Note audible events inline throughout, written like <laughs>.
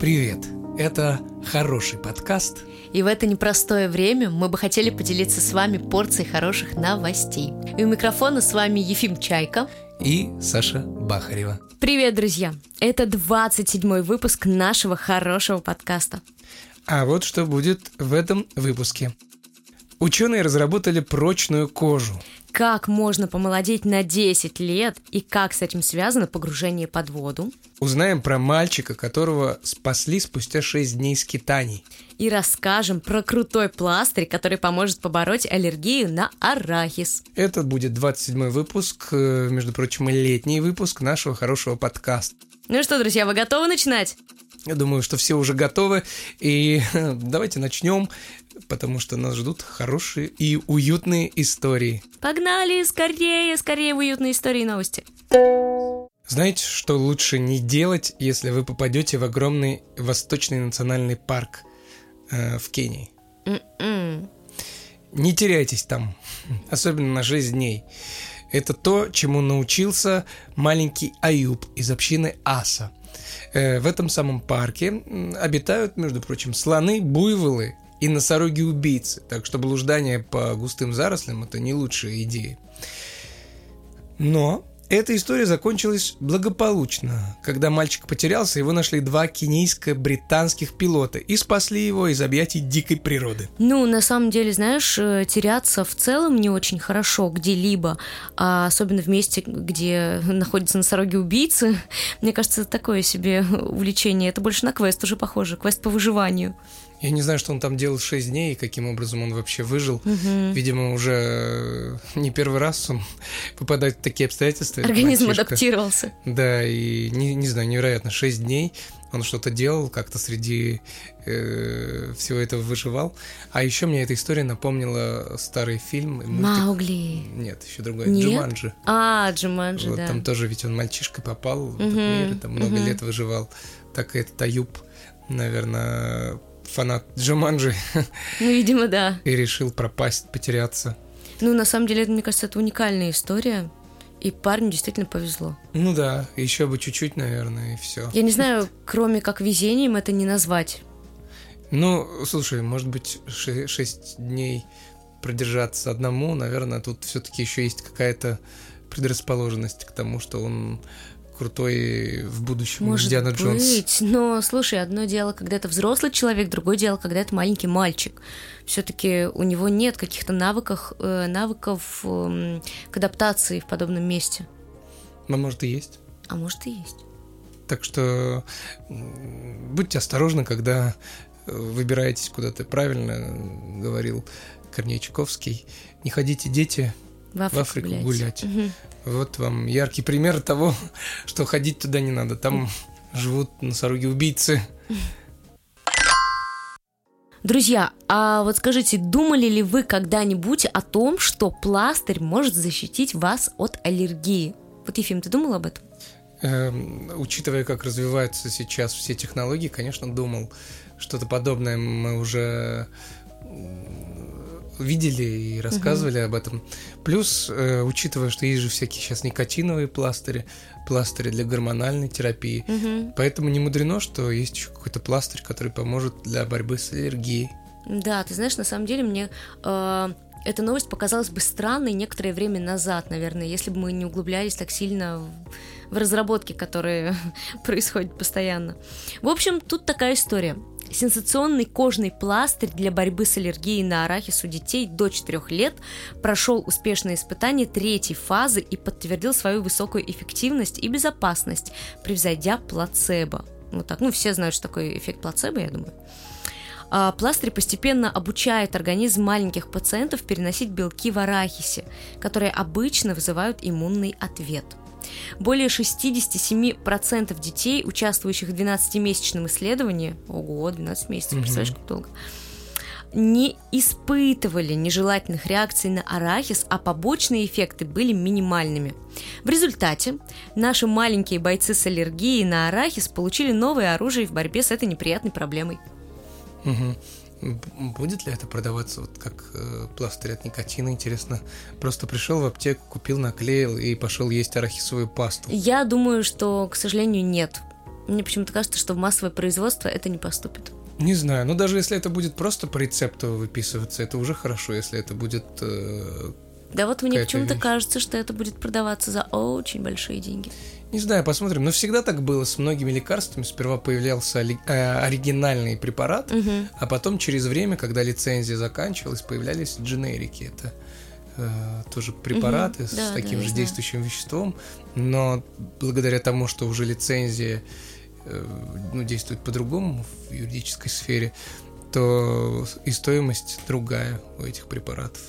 Привет! Это хороший подкаст. И в это непростое время мы бы хотели поделиться с вами порцией хороших новостей. И у микрофона с вами Ефим Чайка и Саша Бахарева. Привет, друзья! Это 27-й выпуск нашего хорошего подкаста. А вот что будет в этом выпуске. Ученые разработали прочную кожу. Как можно помолодеть на 10 лет и как с этим связано погружение под воду. Узнаем про мальчика, которого спасли спустя 6 дней скитаний. И расскажем про крутой пластырь, который поможет побороть аллергию на арахис. Это будет 27 выпуск, э, между прочим, летний выпуск нашего хорошего подкаста. Ну что, друзья, вы готовы начинать? Я думаю, что все уже готовы. И <laughs> давайте начнем, потому что нас ждут хорошие и уютные истории. Погнали, скорее, скорее в уютные истории и новости. Знаете, что лучше не делать, если вы попадете в огромный Восточный национальный парк э, в Кении? Mm-mm. Не теряйтесь там, <laughs> особенно на 6 дней. Это то, чему научился маленький Аюб из общины Аса – в этом самом парке обитают, между прочим, слоны, буйволы и носороги-убийцы, так что блуждание по густым зарослям – это не лучшая идея. Но эта история закончилась благополучно. Когда мальчик потерялся, его нашли два кенийско-британских пилота и спасли его из объятий дикой природы. Ну, на самом деле, знаешь, э, теряться в целом не очень хорошо где-либо, а особенно в месте, где <laughs> находятся носороги-убийцы. Мне кажется, это такое себе <laughs> увлечение. Это больше на квест уже похоже, квест по выживанию. Я не знаю, что он там делал 6 дней и каким образом он вообще выжил. Угу. Видимо, уже не первый раз он <laughs> попадает в такие обстоятельства. Организм мальчишка. адаптировался. Да, и не, не знаю, невероятно, 6 дней он что-то делал, как-то среди э, всего этого выживал. А еще мне эта история напомнила старый фильм. Мультик. Маугли. Нет, еще другой. Нет? Джуманджи. А, Джуманджи, вот, да. Там тоже ведь он мальчишкой попал в угу. этот мир, и там много угу. лет выживал. Так и этот Аюб, наверное, фанат Джуманджи. Ну, видимо, да. И решил пропасть, потеряться. Ну, на самом деле, мне кажется, это уникальная история. И парню действительно повезло. Ну да, еще бы чуть-чуть, наверное, и все. Я не знаю, кроме как везением это не назвать. Ну, слушай, может быть, шесть дней продержаться одному, наверное, тут все-таки еще есть какая-то предрасположенность к тому, что он крутой в будущем Может Индиана быть, Джонс. но слушай, одно дело, когда это взрослый человек, другое дело, когда это маленький мальчик. Все-таки у него нет каких-то навыков, э, навыков э, к адаптации в подобном месте. Ну, может и есть. А может и есть. Так что будьте осторожны, когда выбираетесь куда-то. Правильно говорил Корней Чуковский. Не ходите, дети, в Африку, в Африку гулять. гулять. Угу. Вот вам яркий пример того, <laughs> что ходить туда не надо. Там живут носороги-убийцы. Друзья, а вот скажите, думали ли вы когда-нибудь о том, что пластырь может защитить вас от аллергии? Вот, Ефим, ты думал об этом? Эм, учитывая, как развиваются сейчас все технологии, конечно, думал. Что-то подобное мы уже видели и рассказывали uh-huh. об этом. Плюс, э, учитывая, что есть же всякие сейчас никотиновые пластыри, пластыри для гормональной терапии, uh-huh. поэтому не мудрено, что есть еще какой-то пластырь, который поможет для борьбы с аллергией. Да, ты знаешь, на самом деле мне э, эта новость показалась бы странной некоторое время назад, наверное, если бы мы не углублялись так сильно в, в разработки, которые <laughs> происходят постоянно. В общем, тут такая история. Сенсационный кожный пластырь для борьбы с аллергией на арахис у детей до 4 лет прошел успешное испытание третьей фазы и подтвердил свою высокую эффективность и безопасность, превзойдя плацебо. Вот так. Ну, все знают, что такое эффект плацебо, я думаю. А пластырь постепенно обучает организм маленьких пациентов переносить белки в арахисе, которые обычно вызывают иммунный ответ – более 67% детей, участвующих в 12-месячном исследовании, ого, 12 месяцев, mm-hmm. представляешь, как долго, не испытывали нежелательных реакций на арахис, а побочные эффекты были минимальными. В результате наши маленькие бойцы с аллергией на арахис получили новое оружие в борьбе с этой неприятной проблемой. Угу. Будет ли это продаваться вот как э, пластырь от никотина? Интересно. Просто пришел в аптеку, купил, наклеил и пошел есть арахисовую пасту. Я думаю, что, к сожалению, нет. Мне почему-то кажется, что в массовое производство это не поступит. Не знаю, но даже если это будет просто по рецепту выписываться, это уже хорошо, если это будет... Э, да вот мне почему-то кажется, что это будет продаваться за очень большие деньги. Не знаю, посмотрим. Но всегда так было с многими лекарствами. Сперва появлялся э, оригинальный препарат, Мгм. а потом через время, когда лицензия заканчивалась, появлялись дженерики. Это э, тоже препараты Мгм. с Да, да, таким я же действующим веществом, но благодаря тому, что уже лицензия э, ну, действует по-другому в юридической сфере, то и стоимость другая у этих препаратов.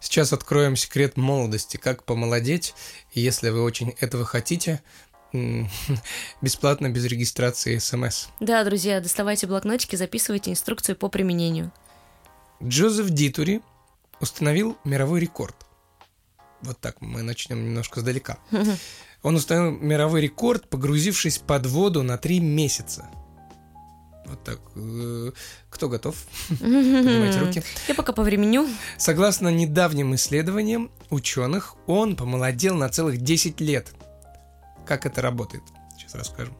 Сейчас откроем секрет молодости, как помолодеть, и если вы очень этого хотите, <laughs> бесплатно, без регистрации смс. Да, друзья, доставайте блокнотики, записывайте инструкцию по применению. Джозеф Дитури установил мировой рекорд. Вот так мы начнем немножко сдалека. <laughs> Он установил мировой рекорд, погрузившись под воду на три месяца. Вот так. Э, Кто готов? <laughs> Поднимайте руки. Я пока повременю. Согласно недавним исследованиям ученых, он помолодел на целых 10 лет. Как это работает? Сейчас расскажу.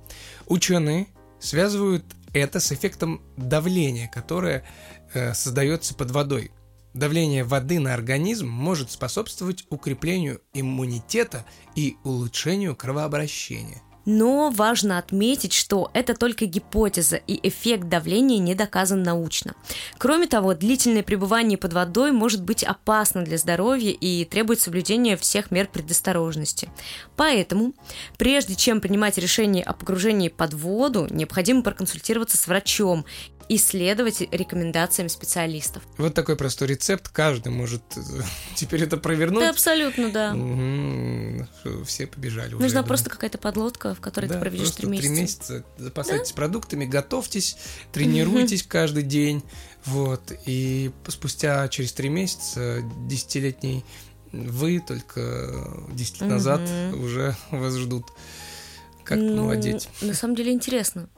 Ученые связывают это с эффектом давления, которое э, создается под водой. Давление воды на организм может способствовать укреплению иммунитета и улучшению кровообращения. Но важно отметить, что это только гипотеза, и эффект давления не доказан научно. Кроме того, длительное пребывание под водой может быть опасно для здоровья и требует соблюдения всех мер предосторожности. Поэтому, прежде чем принимать решение о погружении под воду, необходимо проконсультироваться с врачом и следовать рекомендациям специалистов. Вот такой простой рецепт, каждый может э, <laughs> теперь это провернуть. Да, абсолютно, да. Мгм. Все побежали уже. Нужна думаю. просто какая-то подлодка, в которой ты Да, проведешь просто три месяца. Три месяца запасайтесь продуктами, готовьтесь, тренируйтесь каждый день. Вот. И спустя через три месяца десятилетний вы только 10 лет назад уже <laughs> вас ждут. Как Ну, помолодеть. На самом деле интересно.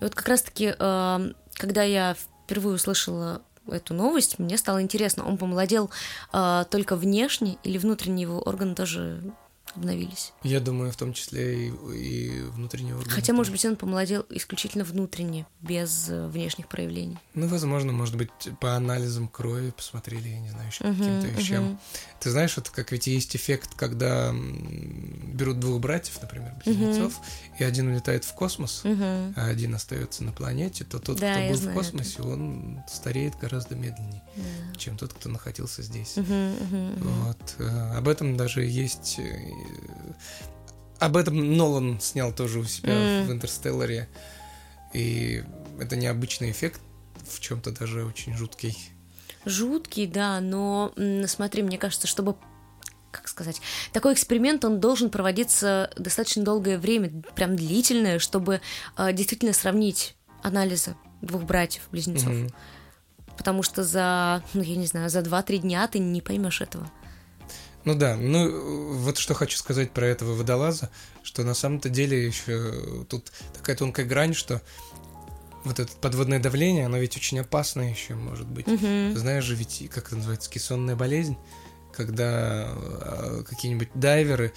И вот как раз-таки, э, когда я впервые услышала эту новость, мне стало интересно, он помолодел э, только внешне или внутренние его органы тоже обновились? Я думаю, в том числе и, и внутреннего органа Хотя, может быть, он помолодел исключительно внутренне, без э, внешних проявлений. Ну, возможно, может быть, по анализам крови посмотрели, я не знаю, еще Мгм, каким-то вещам. мгм. Ты знаешь, это как ведь есть эффект, когда берут двух братьев, например, близнецов, и один улетает в космос, Мгм. а один остается на планете, то тот, Да, кто был знаю в космосе, он стареет гораздо медленнее, Да. чем тот, кто находился здесь. Мгм, мгм, мгм. Вот. э, Об этом даже есть... э, Об этом Нолан снял тоже у себя М. в «Интерстелларе». И это необычный эффект, в чем-то даже очень жуткий. Жуткий, да, но смотри, мне кажется, чтобы как сказать, такой эксперимент, он должен проводиться достаточно долгое время, прям длительное, чтобы э, действительно сравнить анализы двух братьев-близнецов. Мгм. Потому что за, ну, я не знаю, за 2-3 дня ты не поймешь этого. Ну да, ну вот что хочу сказать про этого водолаза, что на самом-то деле еще тут такая тонкая грань, что вот это подводное давление, оно ведь очень опасное еще может быть. Мгм. Знаешь же, ведь как это называется, кессонная болезнь, когда э, какие-нибудь дайверы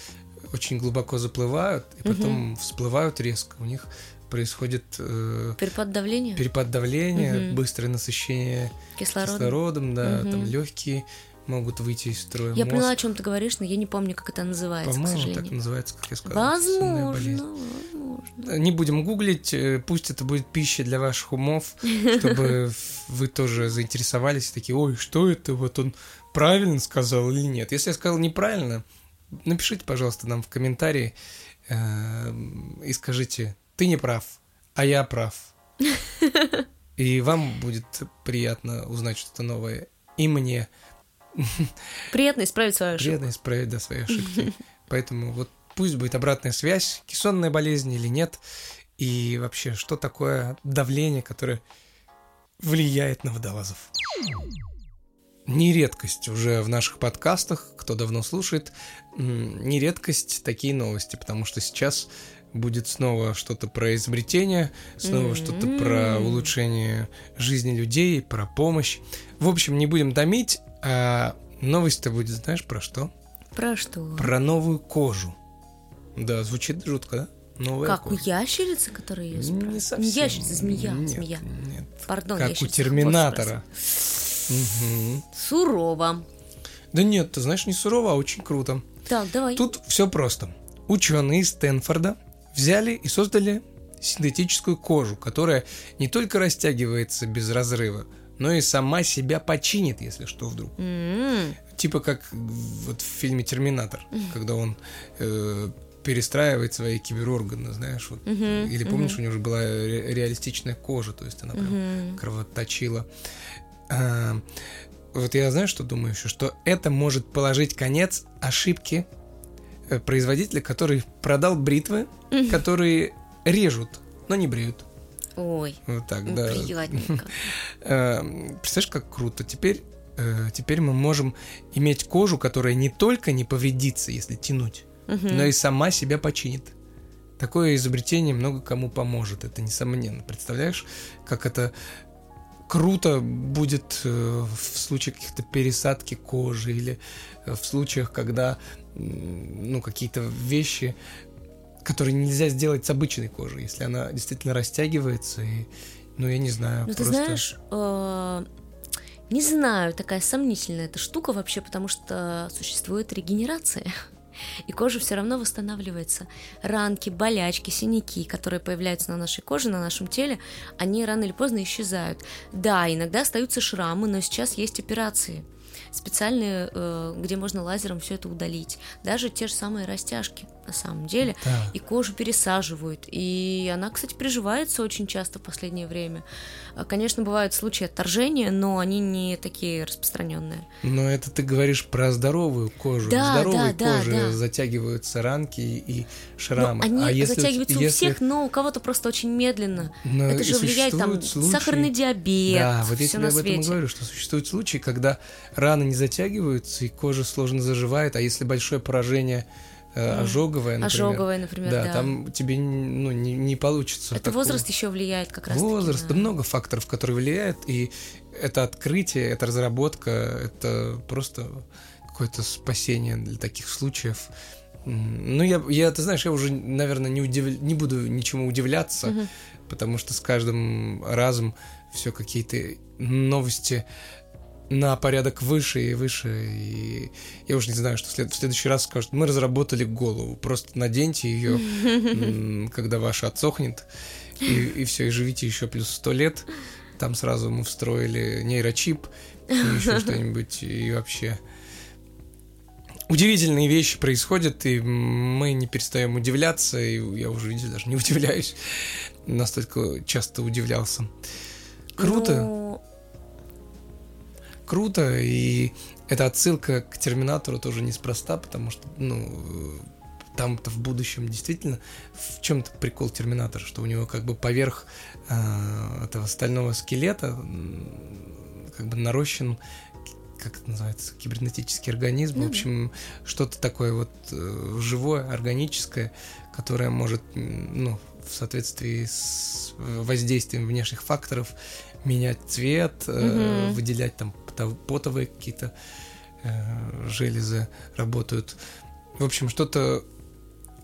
очень глубоко заплывают и потом всплывают резко, у них происходит э, Перепад давления, перепад давления, Мгм. быстрое насыщение кислород. кислородом, да, Мгм. там легкие могут выйти из строя. Я мозг. поняла, о чем ты говоришь, но я не помню, как это называется, к По-моему, так называется, как я сказал. Возможно, возможно. Не будем гуглить, э, пусть это будет пища для ваших умов, <laughs> чтобы вы тоже заинтересовались, такие, ой, что это, вот он правильно сказал или нет. Если я сказал неправильно, напишите, пожалуйста, нам в комментарии э, и скажите, ты не прав, а я прав. <laughs> И вам будет приятно узнать что-то новое. И мне Приятно исправить свою ошибку. приятно исправить да, свои ошибки. <laughs> Поэтому вот пусть будет обратная связь, кессонная болезнь или нет, и вообще, что такое давление, которое влияет на водолазов. Не редкость уже в наших подкастах, кто давно слушает, не редкость такие новости, потому что сейчас будет снова что-то про изобретение, снова М. что-то про улучшение жизни людей, про помощь. В общем, не будем томить, а новость-то будет, знаешь, про что? Про что? Про новую кожу. Да, звучит жутко, да? Новая как кожа. у ящерицы, которая ее Не совсем. Не ящерица, змея, нет, змея. Нет. Пардон, как у Терминатора. Угу. Сурово. Да нет, ты знаешь, не сурово, а очень круто. Так, давай. Тут все просто. Ученые из Стэнфорда взяли и создали синтетическую кожу, которая не только растягивается без разрыва, но и сама себя починит, если что вдруг. Mm-hmm. Типа как вот в фильме Терминатор, mm-hmm. когда он э, перестраивает свои киберорганы, знаешь, вот. Mm-hmm. Или помнишь, mm-hmm. у него же была ре- реалистичная кожа, то есть она прям mm-hmm. кровоточила. А, вот я знаю, что думаю еще, что это может положить конец ошибке э, производителя, который продал бритвы, mm-hmm. которые режут, но не бреют. Ой, вот так, да. приятненько. <laughs> Эм, представляешь, как круто. Теперь, э, теперь мы можем иметь кожу, которая не только не повредится, если тянуть, но и сама себя починит. Такое изобретение много кому поможет, это несомненно. Представляешь, как это круто будет э, в случае каких-то пересадки кожи или в случаях, когда ну, какие-то вещи который нельзя сделать с обычной кожей, если она действительно растягивается и, ну я не знаю. Ну просто... ты знаешь, э, не знаю, такая сомнительная эта штука вообще, потому что существует регенерация. <laughs> И кожа все равно восстанавливается. Ранки, болячки, синяки, которые появляются на нашей коже, на нашем теле, они рано или поздно исчезают. Да, иногда остаются шрамы, но сейчас есть операции специальные, э, где можно лазером все это удалить. Даже те же самые растяжки на самом деле. Да. И кожу пересаживают. И она, кстати, приживается очень часто в последнее время. А, конечно, бывают случаи отторжения, но они не такие распространенные. Но это ты говоришь про здоровую кожу. Да, здоровой да, коже да, да. затягиваются ранки и шрамы. Но они а если, затягиваются если... у всех, но у кого-то просто очень медленно. Но это же влияет там случаи... сахарный диабет. Да, вот я тебе об этом говорю, что существуют случаи, когда раны не затягиваются и кожа сложно заживает, а если большое поражение ожоговая, например. Ожоговая, например, да. да. там тебе ну, не, не получится. Это такого. возраст еще влияет как раз. Возраст, да. много факторов, которые влияют, и это открытие, это разработка, это просто какое-то спасение для таких случаев. Ну, я, я, ты знаешь, я уже, наверное, не, удив... не буду ничему удивляться, угу. потому что с каждым разом все какие-то новости на порядок выше и выше. И я уже не знаю, что след... в следующий раз скажут, мы разработали голову, просто наденьте ее, когда ваша отсохнет, и, и все, и живите еще плюс сто лет. Там сразу мы встроили нейрочип и еще что-нибудь, и вообще удивительные вещи происходят, и мы не перестаем удивляться, и я уже, видите, даже не удивляюсь, настолько часто удивлялся. Круто. Ну, круто, и эта отсылка к Терминатору тоже неспроста, потому что, ну, там-то в будущем действительно в чем-то прикол Терминатора, что у него как бы поверх э, этого стального скелета как бы нарощен как это называется, кибернетический организм, mm-hmm. в общем, что-то такое вот э, живое, органическое, которое может, ну, в соответствии с воздействием внешних факторов менять цвет, mm-hmm. выделять там потовые какие-то э, железы работают. В общем, что-то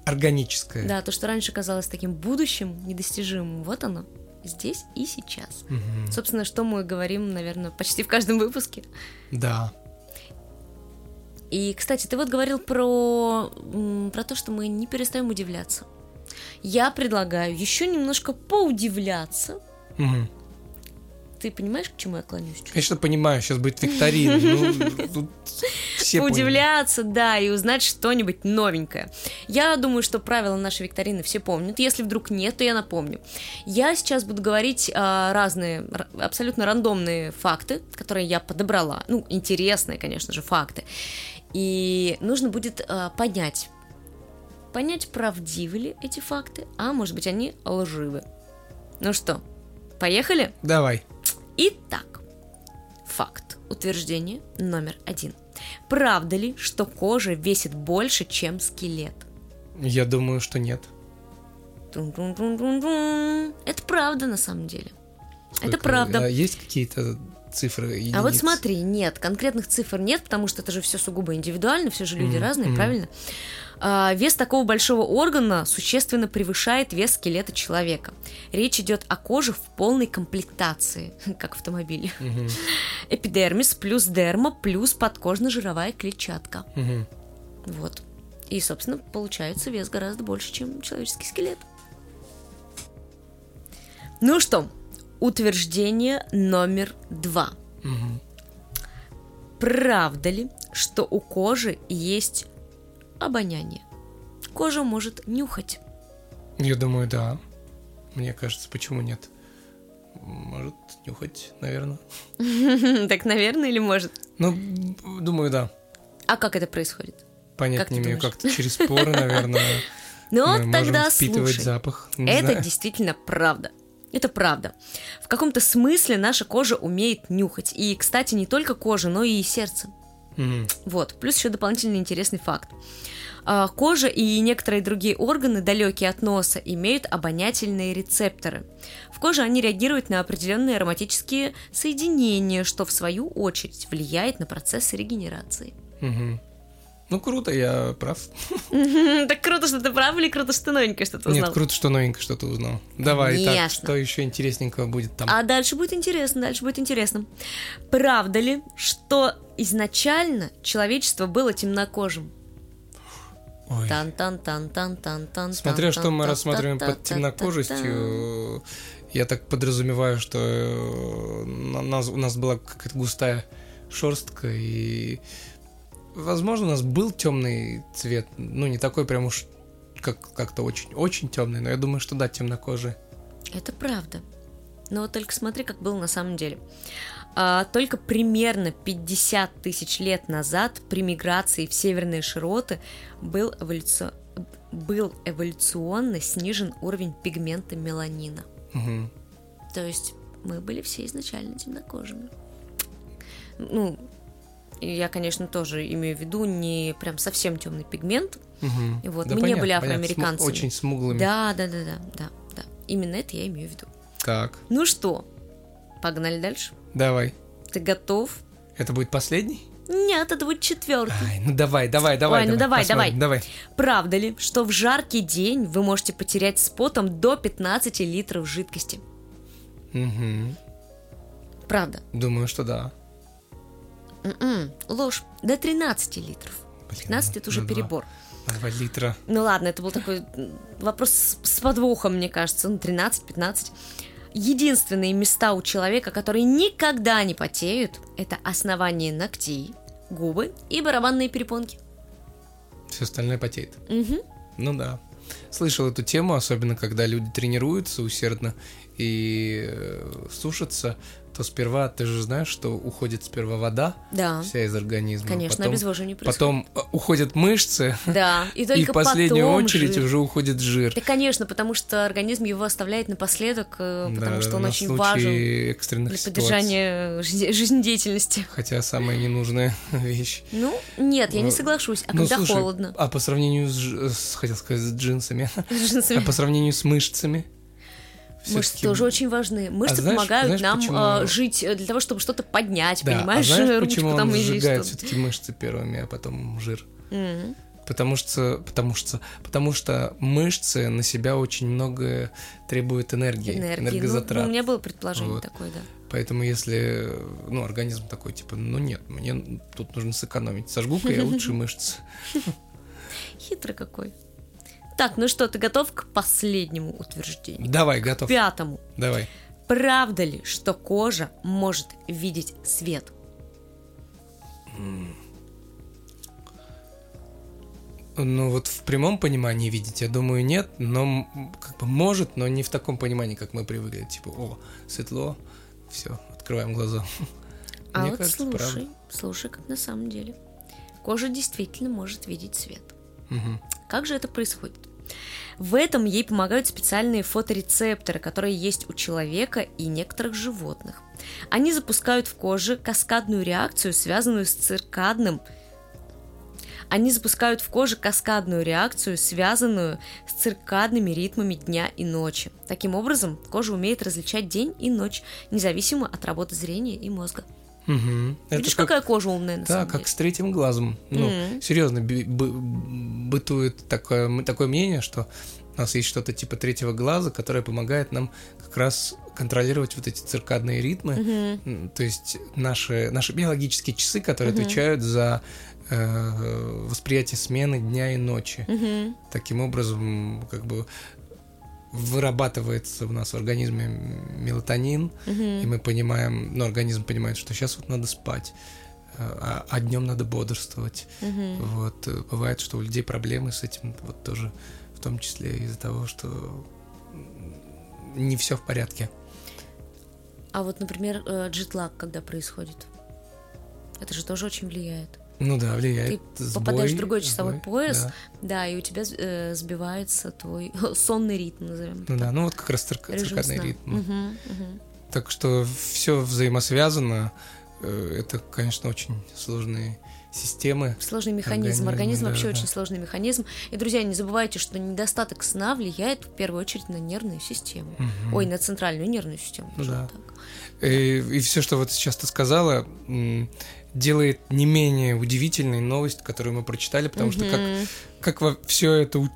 органическое. Да, то, что раньше казалось таким будущим, недостижимым, вот оно, здесь и сейчас. Угу. Собственно, что мы говорим, наверное, почти в каждом выпуске. Да. И, кстати, ты вот говорил про, про то, что мы не перестаем удивляться. Я предлагаю еще немножко поудивляться. Угу. Ты понимаешь, к чему я клонюсь? Конечно, понимаю, сейчас будет викторина. Ну, <laughs> Удивляться, да, и узнать что-нибудь новенькое. Я думаю, что правила нашей викторины все помнят. Если вдруг нет, то я напомню. Я сейчас буду говорить а, разные, абсолютно рандомные факты, которые я подобрала. Ну, интересные, конечно же, факты. И нужно будет а, понять, понять, правдивы ли эти факты, а может быть, они лживы. Ну что, поехали? Давай. Итак, факт. Утверждение номер один. Правда ли, что кожа весит больше, чем скелет? Я думаю, что нет. Это правда на самом деле. Сколько- правда. А есть какие-то цифры? Единиц? А вот смотри, нет, конкретных цифр нет, потому что это же все сугубо индивидуально, все же люди Мгм, разные, мгм. правильно? А, вес такого большого органа существенно превышает вес скелета человека. Речь идет о коже в полной комплектации, <laughs> как в автомобиле. Мгм, Эпидермис плюс дерма плюс подкожно-жировая клетчатка. мгм. Вот. И, собственно, получается вес гораздо больше, чем человеческий скелет. Ну что, утверждение номер два. Мгм. Правда ли, что у кожи есть обоняние? Кожа может нюхать. Я думаю, да. Мне кажется, почему нет? Может, нюхать, наверное. <laughs> Так, наверное, или может? Ну, думаю, да. А как это происходит? Понять не имею, как-то через поры, наверное. <laughs> Ну, тогда слушай. запах. Это действительно правда. Это правда. В каком-то смысле наша кожа умеет нюхать. И, кстати, не только кожа, но и сердце. Мгм. Вот, плюс еще дополнительный интересный факт. А, Кожа и некоторые другие органы, далекие от носа, имеют обонятельные рецепторы. В коже они реагируют на определенные ароматические соединения, что в свою очередь влияет на процесс регенерации. Мгм. Ну, круто, я прав. Так круто, что ты прав, или круто, что ты новенькое что-то Нет, узнал? круто, что новенькое что-то узнал. Давай, так, что еще интересненького будет там? А дальше будет интересно, дальше будет интересно. Правда ли, что изначально человечество было темнокожим? Тан тан тан тан тан тан Смотря что мы рассматриваем под темнокожестью, я так подразумеваю, что у нас была какая-то густая шерстка, и, возможно, у нас был темный цвет, ну, не такой прям уж как, как-то очень-очень темный, но я думаю, что да, темнокожий. Это правда. Но вот только смотри, как было на самом деле. А, только примерно 50 тысяч лет назад при миграции в северные широты был, эволюци- был эволюционно снижен уровень пигмента меланина. Мгм. То есть мы были все изначально темнокожими. Ну, и я, конечно, тоже имею в виду не прям совсем темный пигмент. Мгм. Вот, Да мы не понятно, были понятно, афроамериканцами. см- Очень смуглыми. Да, да, да, да, да, да. Именно это я имею в виду. Так, Ну что, погнали дальше. давай. Ты готов? Это будет последний? Нет, это будет четвертый. Ай, ну давай, давай, давай. Ой, ну давай, посмотрим, давай. Правда ли, что в жаркий день вы можете потерять с потом до 15 литров жидкости? Мгм. Правда. Думаю, что да. М-м, ложь. До 13 литров. Блин, 15 это уже на два- перебор. на Два литра. Ну ладно, это был такой вопрос с, с подвохом, мне кажется. Ну, 13-15. Единственные места у человека, которые никогда не потеют, это основание ногтей, губы и барабанные перепонки. Все остальное потеет. Мгм. Ну да. Слышал эту тему, особенно когда люди тренируются усердно и э, сушатся, то сперва, ты же знаешь, что уходит сперва вода Да, вся из организма. конечно, потом, обезвоживание происходит. потом э, уходят мышцы, Да, и <laughs> и только в последнюю потом очередь жир. уже уходит жир. Да, конечно, потому что организм его оставляет напоследок, э, потому Да, что он очень важен экстренных для ситуаций. поддержания жизне- жизнедеятельности. Хотя самая ненужная <laughs> вещь. Ну, нет, я не Ну, соглашусь. А Ну, когда слушай, холодно? А по сравнению ж- с- хотел сказать, с джинсами, С джинсами. а по сравнению с мышцами, Мышцы тоже очень важны. Мышцы знаешь- помогают знаешь, нам почему- э, жить э, для того, чтобы что-то поднять, Да, понимаешь? а знаешь, <laughs> Ручку почему там он сжигает все-таки мышцы первыми, а потом жир? Мгм. Потому что, потому что, потому что мышцы на себя очень много требуют энергии, Энергии. Ну, энергозатрат. ну, у меня было предположение Вот. такое, да. Поэтому если, ну, организм такой, типа, ну нет, мне тут нужно сэкономить, сожгу-ка я лучше <laughs> мышцы. Хитрый какой. Так, ну что, ты готов к последнему утверждению? Давай, готов, Пятому. давай. Правда ли, что кожа может видеть свет? Ну вот в прямом понимании видеть, я думаю, нет, но как бы может, но не в таком понимании, как мы привыкли. Типа, о, светло, все, открываем глаза. А Мне вот кажется, слушай, правда. слушай, как на самом деле. Кожа действительно может видеть свет. Мгм. Как же это происходит? В этом ей помогают специальные фоторецепторы, которые есть у человека и некоторых животных. Они запускают в коже каскадную реакцию, связанную с циркадным. Они запускают в коже каскадную реакцию, связанную с циркадными ритмами дня и ночи. Таким образом, кожа умеет различать день и ночь, независимо от работы зрения и мозга. Угу. Видишь, как, какая кожа умная на да, самом как деле. с третьим глазом. Ну, Мгм. серьезно, би- бы- бытует такое, такое мнение, что у нас есть что-то типа третьего глаза, которое помогает нам как раз контролировать вот эти циркадные ритмы. М, То есть наши, наши биологические часы, которые Мгм. отвечают за э, восприятие смены дня и ночи. Мгм. Таким образом, как бы вырабатывается у нас в организме мелатонин, и Мгм. мы понимаем, ну, организм понимает, что сейчас вот надо спать, а, а днем надо бодрствовать. Мгм. Вот э, бывает, что у людей проблемы с этим, вот тоже в том числе из-за того, что не все в порядке. А вот, например, э, джетлаг, когда происходит, это же тоже очень влияет. Ну да, влияет. Ты сбой, попадаешь в другой часовой сбой, пояс, да. Да, и у тебя э, сбивается твой <laughs> сонный ритм, назовем Ну да, ну вот как раз цирк- циркадный сна. ритм. Мгм, мгм. Так что все взаимосвязано. Э, Это, конечно, очень сложные системы. Сложный механизм. Организм, Организм да, вообще да. очень сложный механизм. И, друзья, не забывайте, что недостаток сна влияет в первую очередь на нервную систему. Мгм. Ой, на центральную нервную систему. Да. так. И, все, что вот сейчас ты сказала, делает не менее удивительной новость, которую мы прочитали, потому что как, как во все это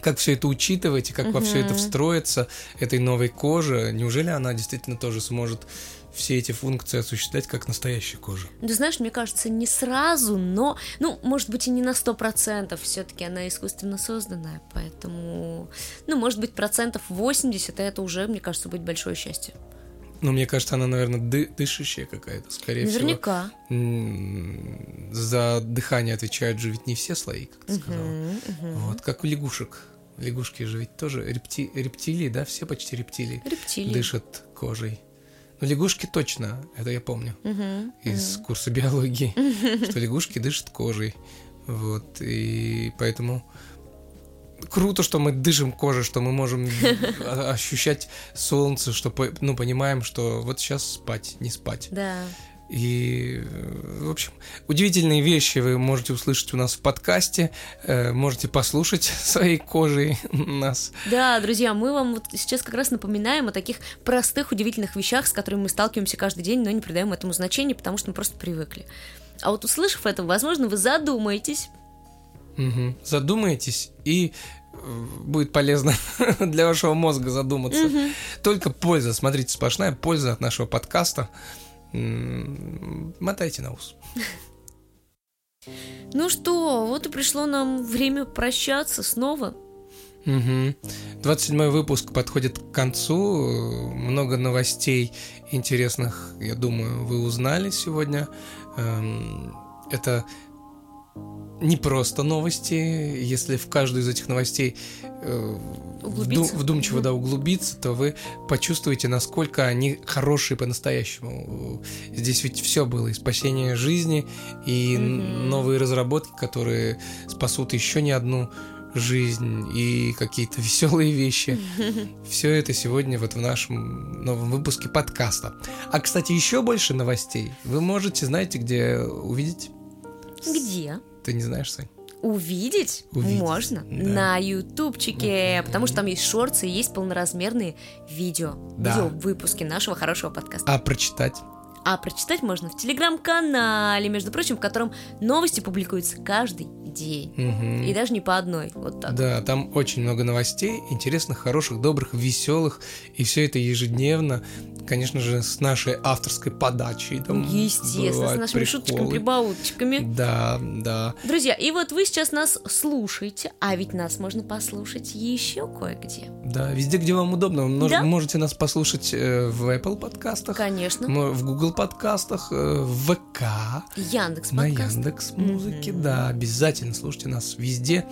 как все это учитывать и как во все это встроиться этой новой коже, неужели она действительно тоже сможет все эти функции осуществлять как настоящая кожа? Ты знаешь, мне кажется, не сразу, но, ну, может быть, и не на сто процентов. Все-таки она искусственно созданная, поэтому, ну, может быть, процентов 80, и это уже, мне кажется, будет большое счастье. Ну, мне кажется, она, наверное, ды- дышащая какая-то, скорее Наверняка. всего. М, За дыхание отвечают же ведь не все слои, как ты сказала. Мгм, мгм. Вот, как у лягушек. Лягушки же ведь тоже репти- рептилии, да, все почти рептилии Рептилии. дышат кожей. Ну, лягушки точно, это я помню Мгм, из курса биологии, <laughs> что лягушки дышат кожей. Вот, и поэтому круто, что мы дышим кожей, что мы можем <laughs> ощущать солнце, что, ну, понимаем, что вот сейчас спать, не спать. Да. И, э, в общем, удивительные вещи вы можете услышать у нас в подкасте, э, можете послушать <laughs> своей кожей нас. Да, друзья, мы вам вот сейчас как раз напоминаем о таких простых, удивительных вещах, с которыми мы сталкиваемся каждый день, но не придаем этому значения, потому что мы просто привыкли. А вот услышав это, возможно, вы задумаетесь. Мгм. Задумаетесь, и э, будет полезно <laughs> для вашего мозга задуматься. Только польза, смотрите, сплошная польза от нашего подкаста. Мотайте на ус. Ну что, вот и пришло нам время прощаться снова. Мгм. 27 выпуск подходит к концу. Много новостей интересных, я думаю, вы узнали сегодня. Эм, Это не просто новости. Если в каждую из этих новостей э, вду- вдумчиво да, углубиться, то вы почувствуете, насколько они хорошие по-настоящему. Здесь ведь все было, и спасение жизни, и Мгм. новые разработки, которые спасут еще не одну жизнь, и какие-то <laughs> веселые вещи. <laughs> Все это сегодня вот в нашем новом выпуске подкаста. А, кстати, еще больше новостей вы можете, знаете, где увидеть? Где? Ты не знаешь, Сань? Увидеть, Увидеть, можно да. на ютубчике, потому что там есть шорты и есть полноразмерные видео, Да. видео выпуски нашего хорошего подкаста. А прочитать? А прочитать можно в телеграм-канале, между прочим, в котором новости публикуются каждый день. Мгм. И даже не по одной. Вот так. Да, там очень много новостей, интересных, хороших, добрых, веселых, и все это ежедневно, конечно же, с нашей авторской подачей. Там Естественно, с нашими приколы. шуточками, прибауточками. Да, да. Друзья, и вот вы сейчас нас слушаете, а ведь нас можно послушать еще кое-где. Да, везде, где вам удобно. Вы Да. можете нас послушать э, в Apple подкастах, Конечно. в Google подкастах, э, в ВК, Яндекс на подкаст. Яндекс Музыке. Мгм. Да, обязательно слушайте нас везде.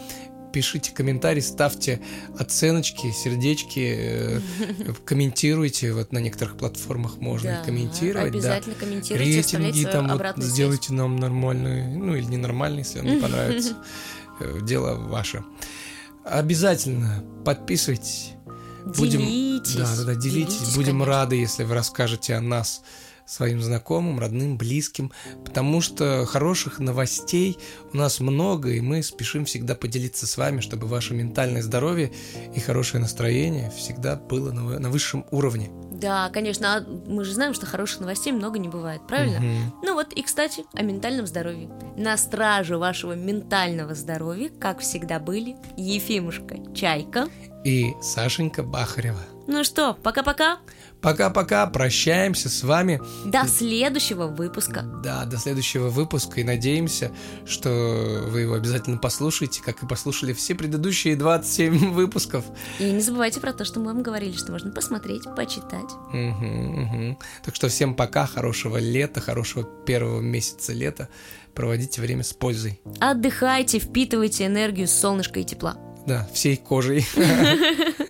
Пишите комментарии, ставьте оценочки, сердечки, э, <laughs> комментируйте. Вот на некоторых платформах можно Да, комментировать. да. Обязательно комментируйте, оставляйте Рейтинги там вот связь. сделайте нам нормальный, ну или ненормальный, если вам не <laughs> понравится. Э, Дело ваше. Обязательно подписывайтесь. Будем- Делитесь. Да, да, да, делитесь. Делитесь, Будем конечно. рады, если вы расскажете о нас своим знакомым, родным, близким, потому что хороших новостей у нас много, и мы спешим всегда поделиться с вами, чтобы ваше ментальное здоровье и хорошее настроение всегда было на, на высшем уровне. Да, конечно, а мы же знаем, что хороших новостей много не бывает, правильно? Мгм. Ну вот, и, кстати, о ментальном здоровье. На страже вашего ментального здоровья, как всегда были, Ефимушка Чайка. И Сашенька Бахарева. Ну что, пока-пока, Пока-пока, прощаемся с вами. до следующего выпуска. Да, до следующего выпуска и надеемся, что вы его обязательно послушаете, как и послушали все предыдущие 27 <laughs> выпусков. И не забывайте про то, что мы вам говорили, что можно посмотреть, почитать. Мгм, мгм. Так что всем пока, хорошего лета, хорошего первого месяца лета. Проводите время с пользой. Отдыхайте, впитывайте энергию солнышка и тепла. Да, всей кожей. <laughs>